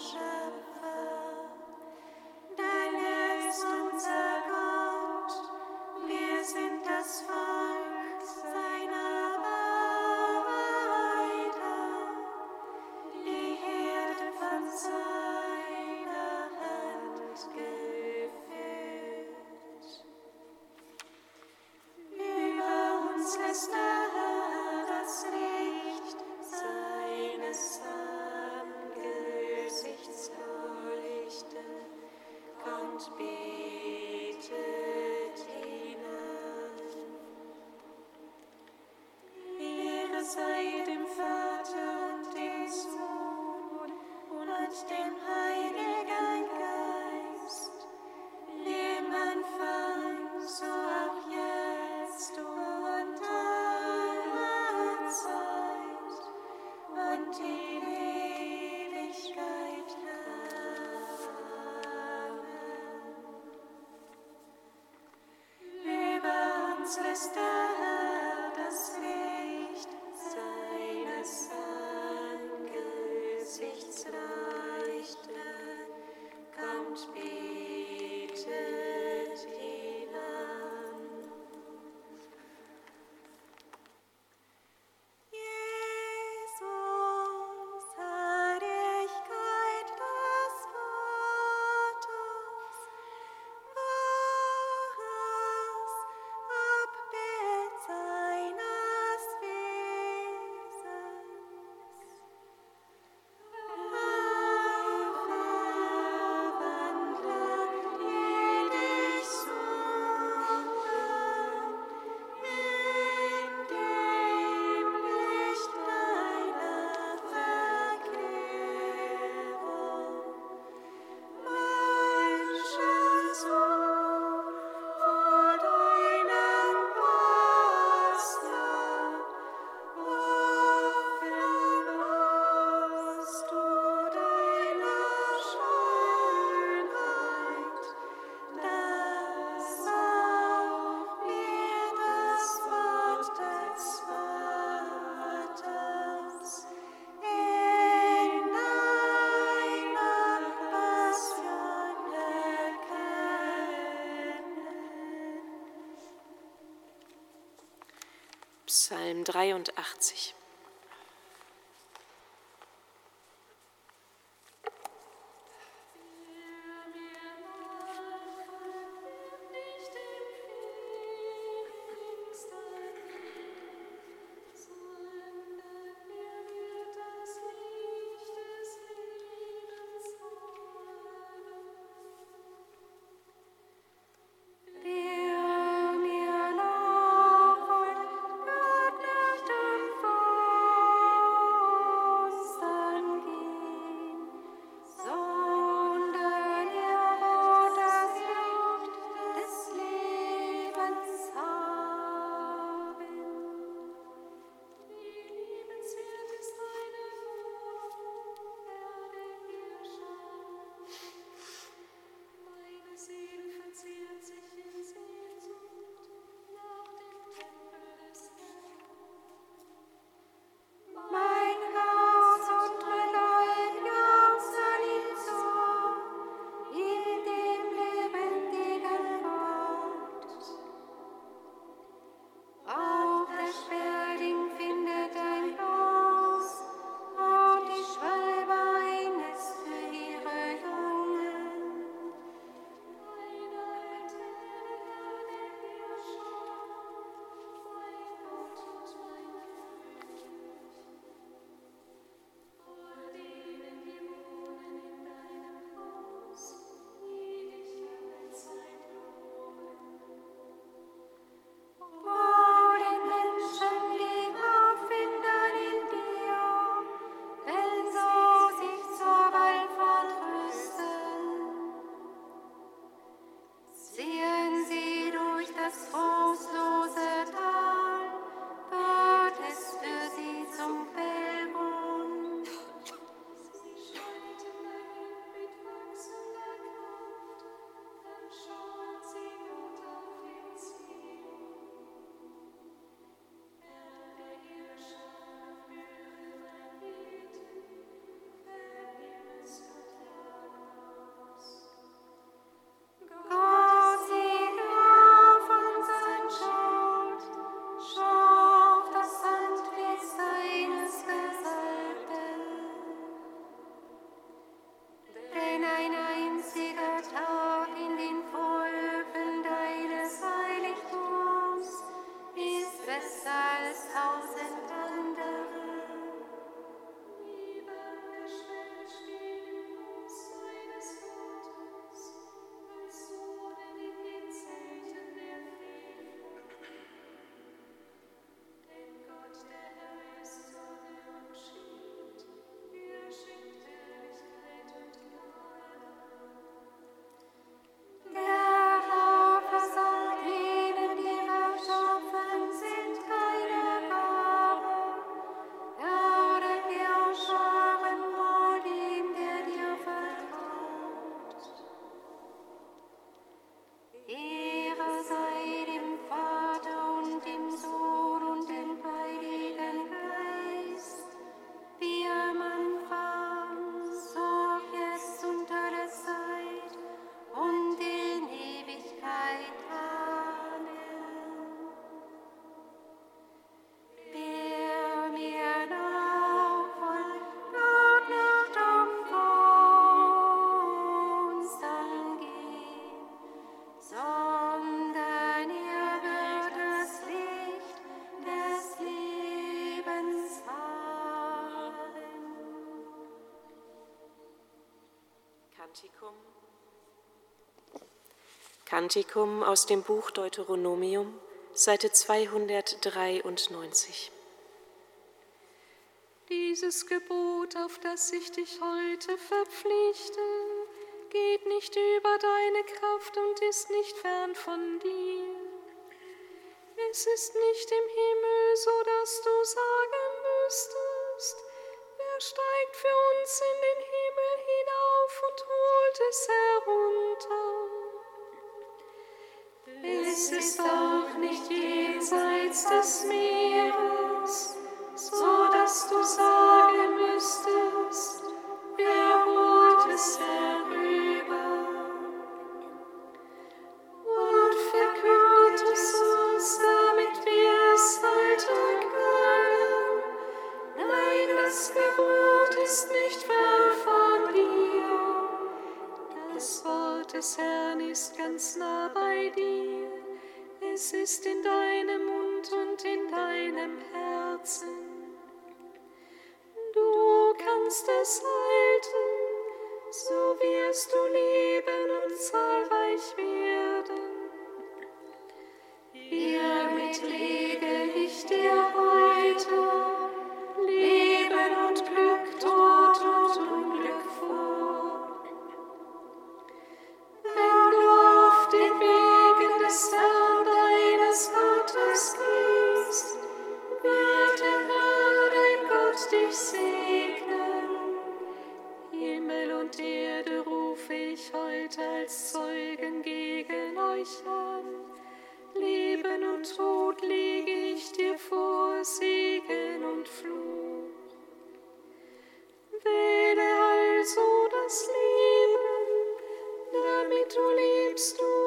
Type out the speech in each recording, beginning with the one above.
Boże. stars. Psalm 83. Kantikum. Kantikum aus dem Buch Deuteronomium, Seite 293. Dieses Gebot, auf das ich dich heute verpflichte, geht nicht über deine Kraft und ist nicht fern von dir. Es ist nicht im Himmel, so dass du sagen müsstest, wer steigt für uns in den Himmel nicht jenseits des Meeres, so dass du sagen Wort des Herrn ist ganz nah bei dir. Es ist in deinem Mund und in deinem Herzen. Du kannst es halten, so wirst du leben und zahlreich werden. Hiermit lege ich dir heute euch. Leben und Tod lege ich dir vor, Segen und Fluch. Wähle also das Leben, damit du lebst und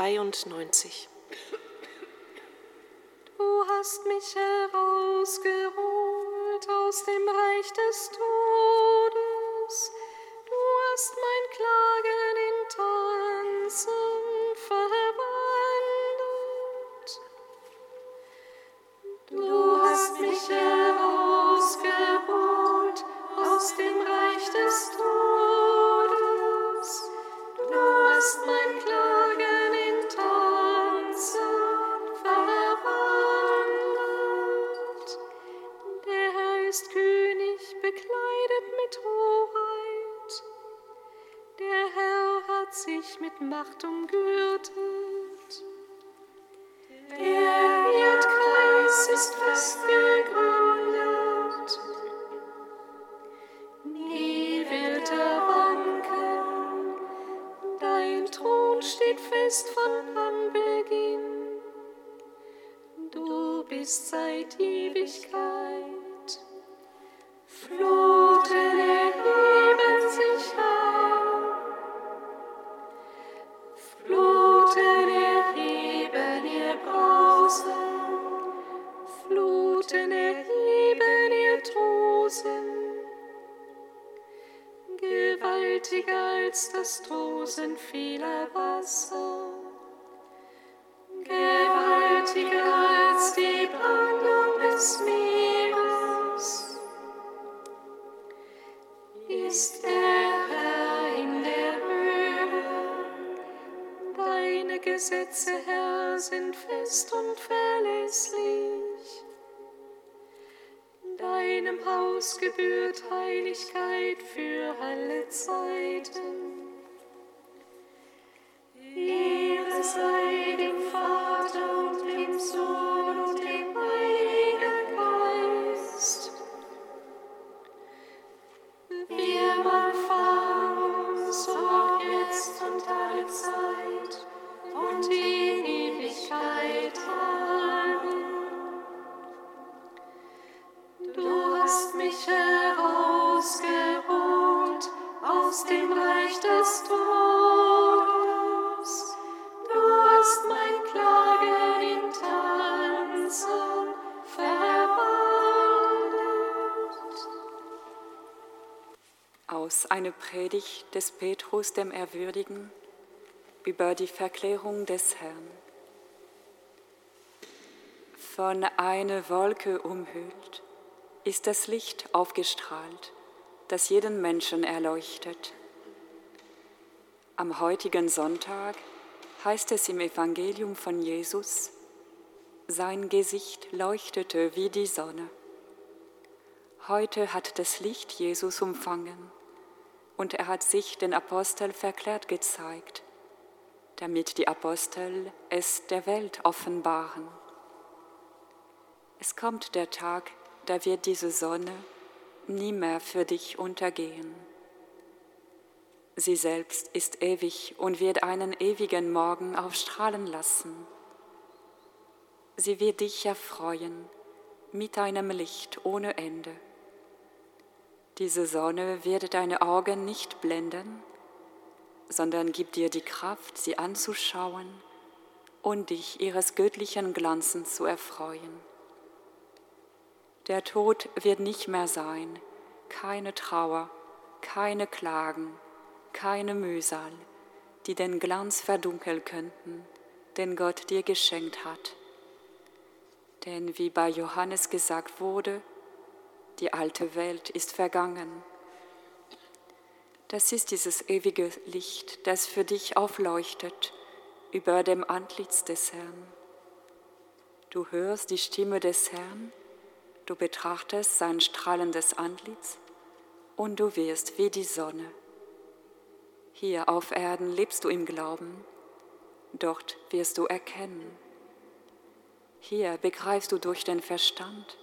92. Du hast mich herausgeholt aus dem Reich des Todes. Tosen vieler Wasser. Gewaltiger als die Brandung des Meeres. Ist der Herr in der Höhe. Deine Gesetze, Herr, sind fest und verlässlich. Deinem Haus gebührt Heiligkeit für alle Zeiten. Aus einer Predigt des Petrus dem Erwürdigen über die Verklärung des Herrn. Von einer Wolke umhüllt ist das Licht aufgestrahlt, das jeden Menschen erleuchtet. Am heutigen Sonntag heißt es im Evangelium von Jesus, sein Gesicht leuchtete wie die Sonne. Heute hat das Licht Jesus umfangen und er hat sich den Apostel verklärt gezeigt, damit die Apostel es der Welt offenbaren. Es kommt der Tag, da wird diese Sonne nie mehr für dich untergehen. Sie selbst ist ewig und wird einen ewigen Morgen aufstrahlen lassen. Sie wird dich erfreuen mit einem Licht ohne Ende. Diese Sonne wird deine Augen nicht blenden, sondern gibt dir die Kraft, sie anzuschauen und dich ihres göttlichen Glanzens zu erfreuen. Der Tod wird nicht mehr sein, keine Trauer, keine Klagen, keine Mühsal, die den Glanz verdunkeln könnten, den Gott dir geschenkt hat. Denn wie bei Johannes gesagt wurde, die alte Welt ist vergangen. Das ist dieses ewige Licht, das für dich aufleuchtet über dem Antlitz des Herrn. Du hörst die Stimme des Herrn Du betrachtest sein strahlendes Antlitz und du wirst wie die Sonne. Hier auf Erden lebst du im Glauben, dort wirst du erkennen. Hier begreifst du durch den Verstand,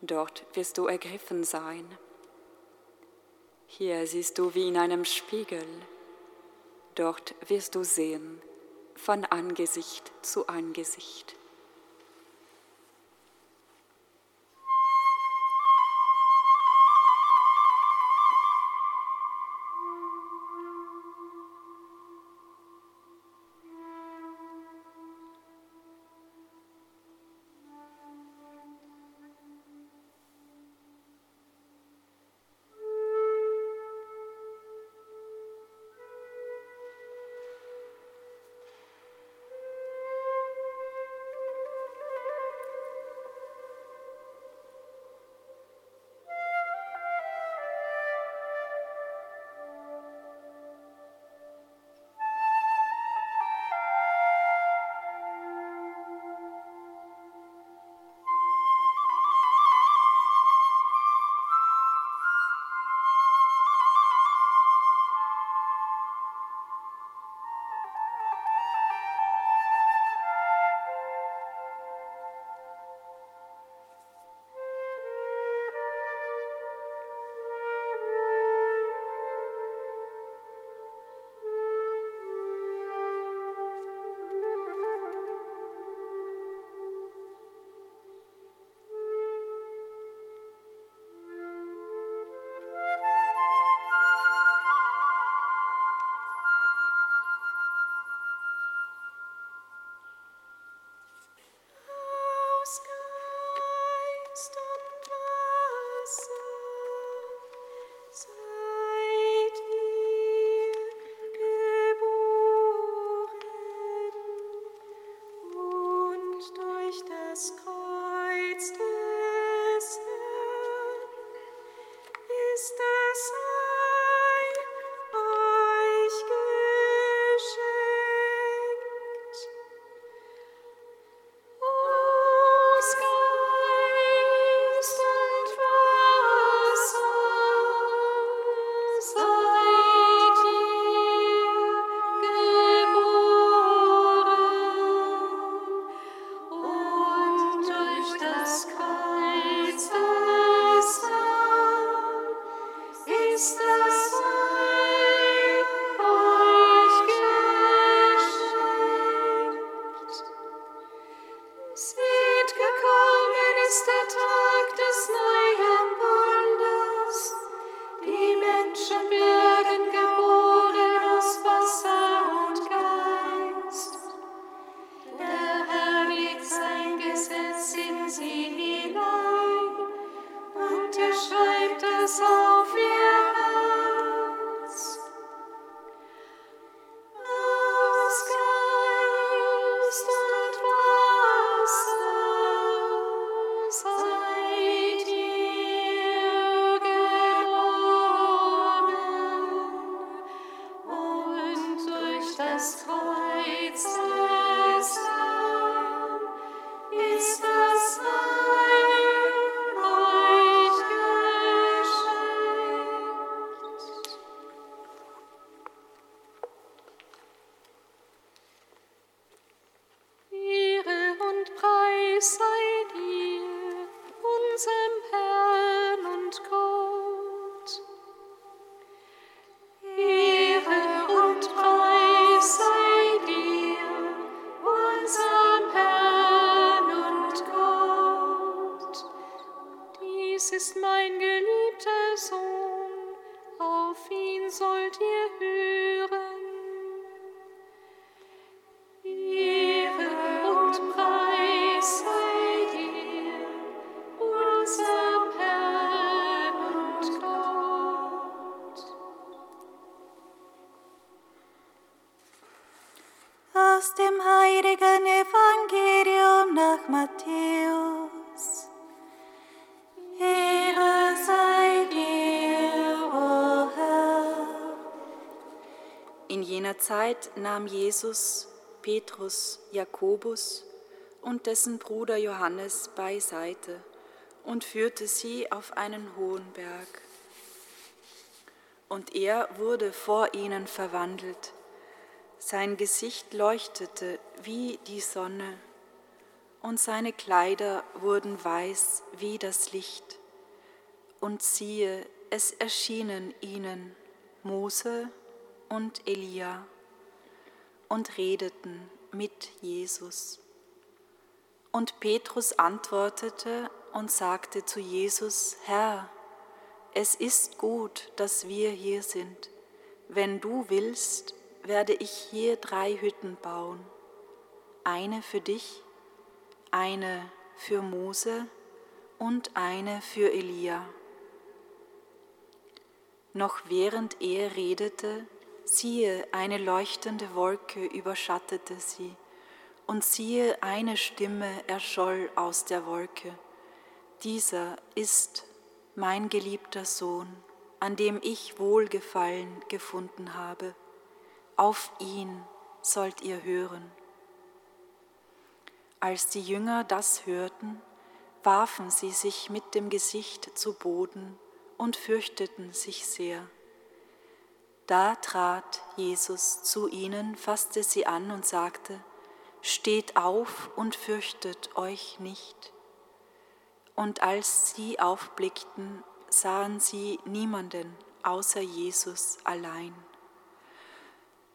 dort wirst du ergriffen sein. Hier siehst du wie in einem Spiegel, dort wirst du sehen von Angesicht zu Angesicht. stop. Zeit nahm Jesus Petrus, Jakobus und dessen Bruder Johannes beiseite und führte sie auf einen hohen Berg. Und er wurde vor ihnen verwandelt. Sein Gesicht leuchtete wie die Sonne und seine Kleider wurden weiß wie das Licht. Und siehe, es erschienen ihnen Mose und Elia und redeten mit Jesus. Und Petrus antwortete und sagte zu Jesus, Herr, es ist gut, dass wir hier sind. Wenn du willst, werde ich hier drei Hütten bauen. Eine für dich, eine für Mose und eine für Elia. Noch während er redete, Siehe, eine leuchtende Wolke überschattete sie, und siehe, eine Stimme erscholl aus der Wolke. Dieser ist mein geliebter Sohn, an dem ich Wohlgefallen gefunden habe. Auf ihn sollt ihr hören. Als die Jünger das hörten, warfen sie sich mit dem Gesicht zu Boden und fürchteten sich sehr. Da trat Jesus zu ihnen, fasste sie an und sagte, Steht auf und fürchtet euch nicht. Und als sie aufblickten, sahen sie niemanden außer Jesus allein.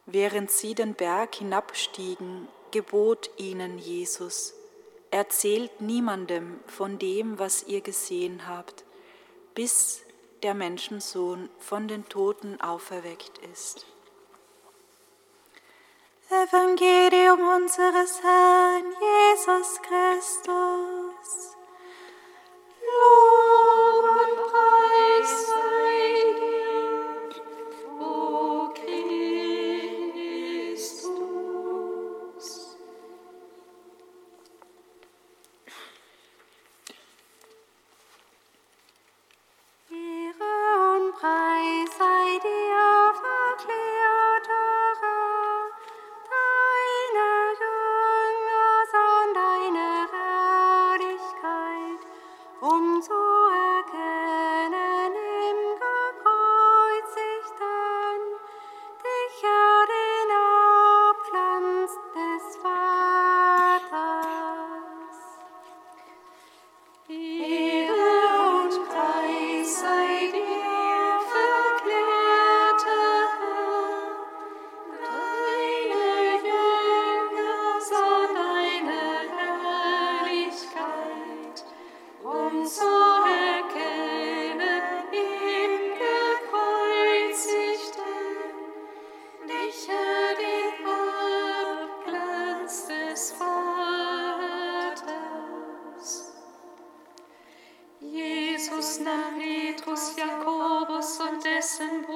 Während sie den Berg hinabstiegen, gebot ihnen Jesus, erzählt niemandem von dem, was ihr gesehen habt, bis der Menschensohn von den Toten auferweckt ist. Evangelium unseres Herrn Jesus Christus. Lob und Preis Petrus, Jakobus und dessen Bruder.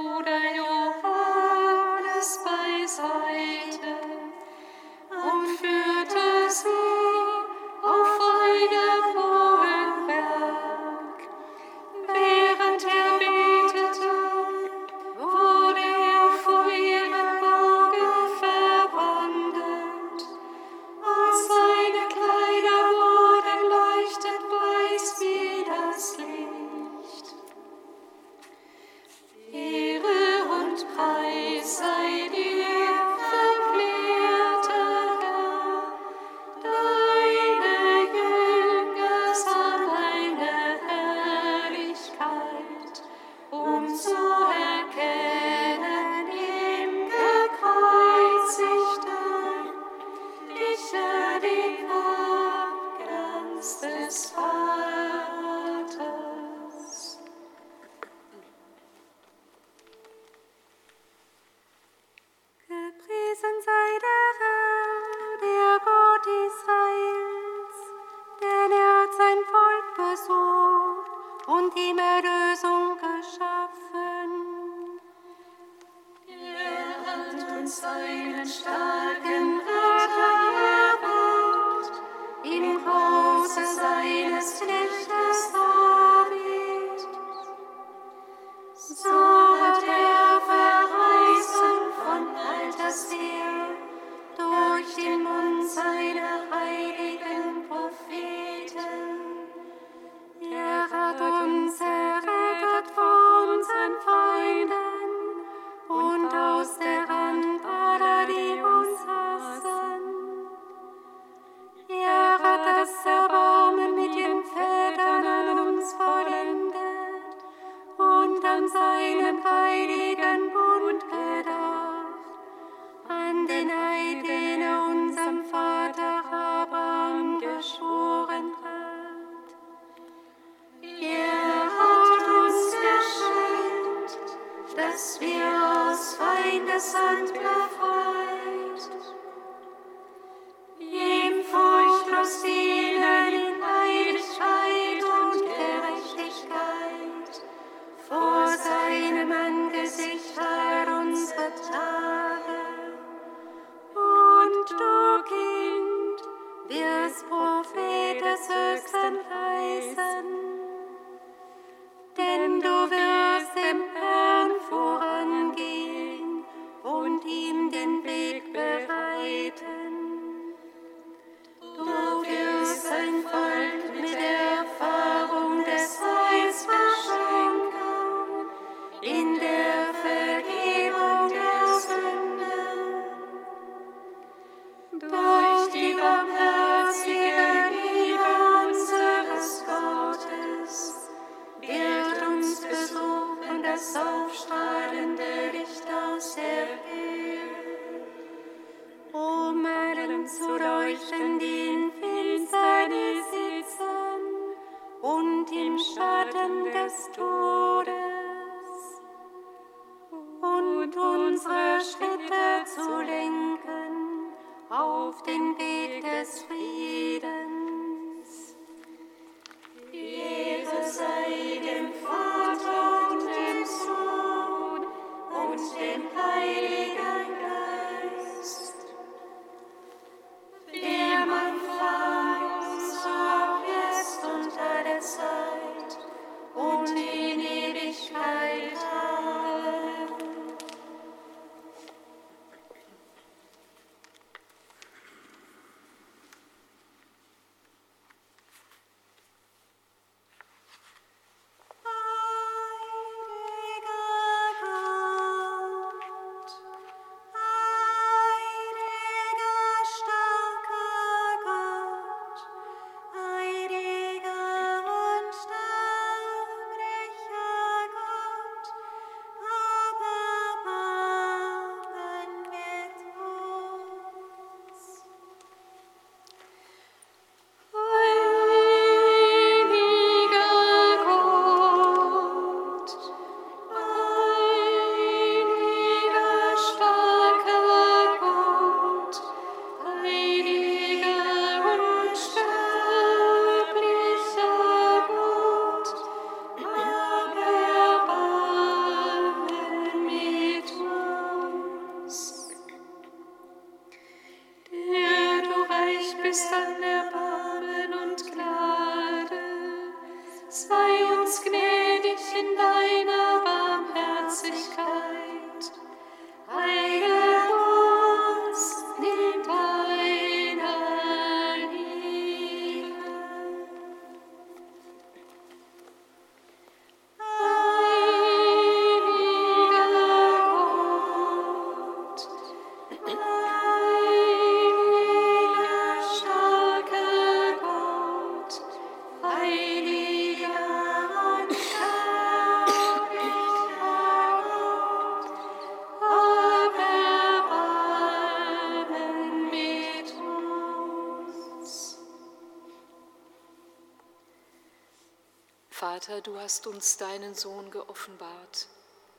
Christmas. Vater, du hast uns deinen Sohn geoffenbart.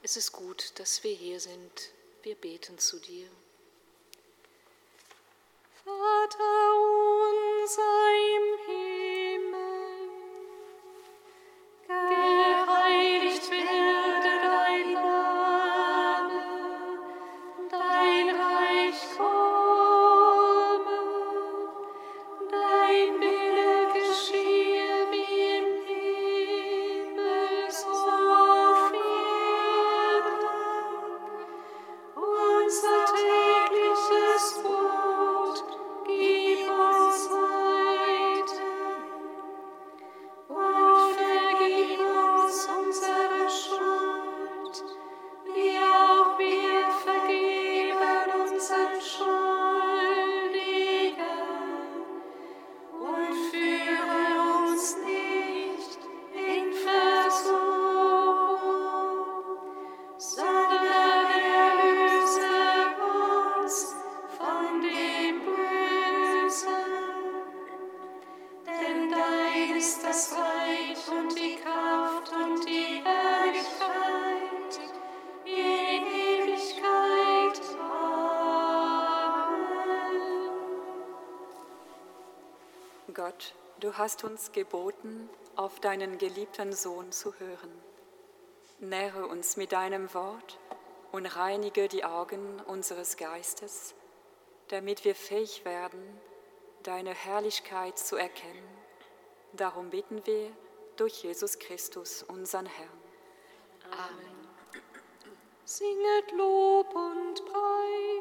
Es ist gut, dass wir hier sind. Wir beten zu dir. Vater unser im Himmel, hast uns geboten, auf deinen geliebten Sohn zu hören. Nähre uns mit deinem Wort und reinige die Augen unseres Geistes, damit wir fähig werden, deine Herrlichkeit zu erkennen. Darum bitten wir durch Jesus Christus, unseren Herrn. Amen. Singet Lob und Preis.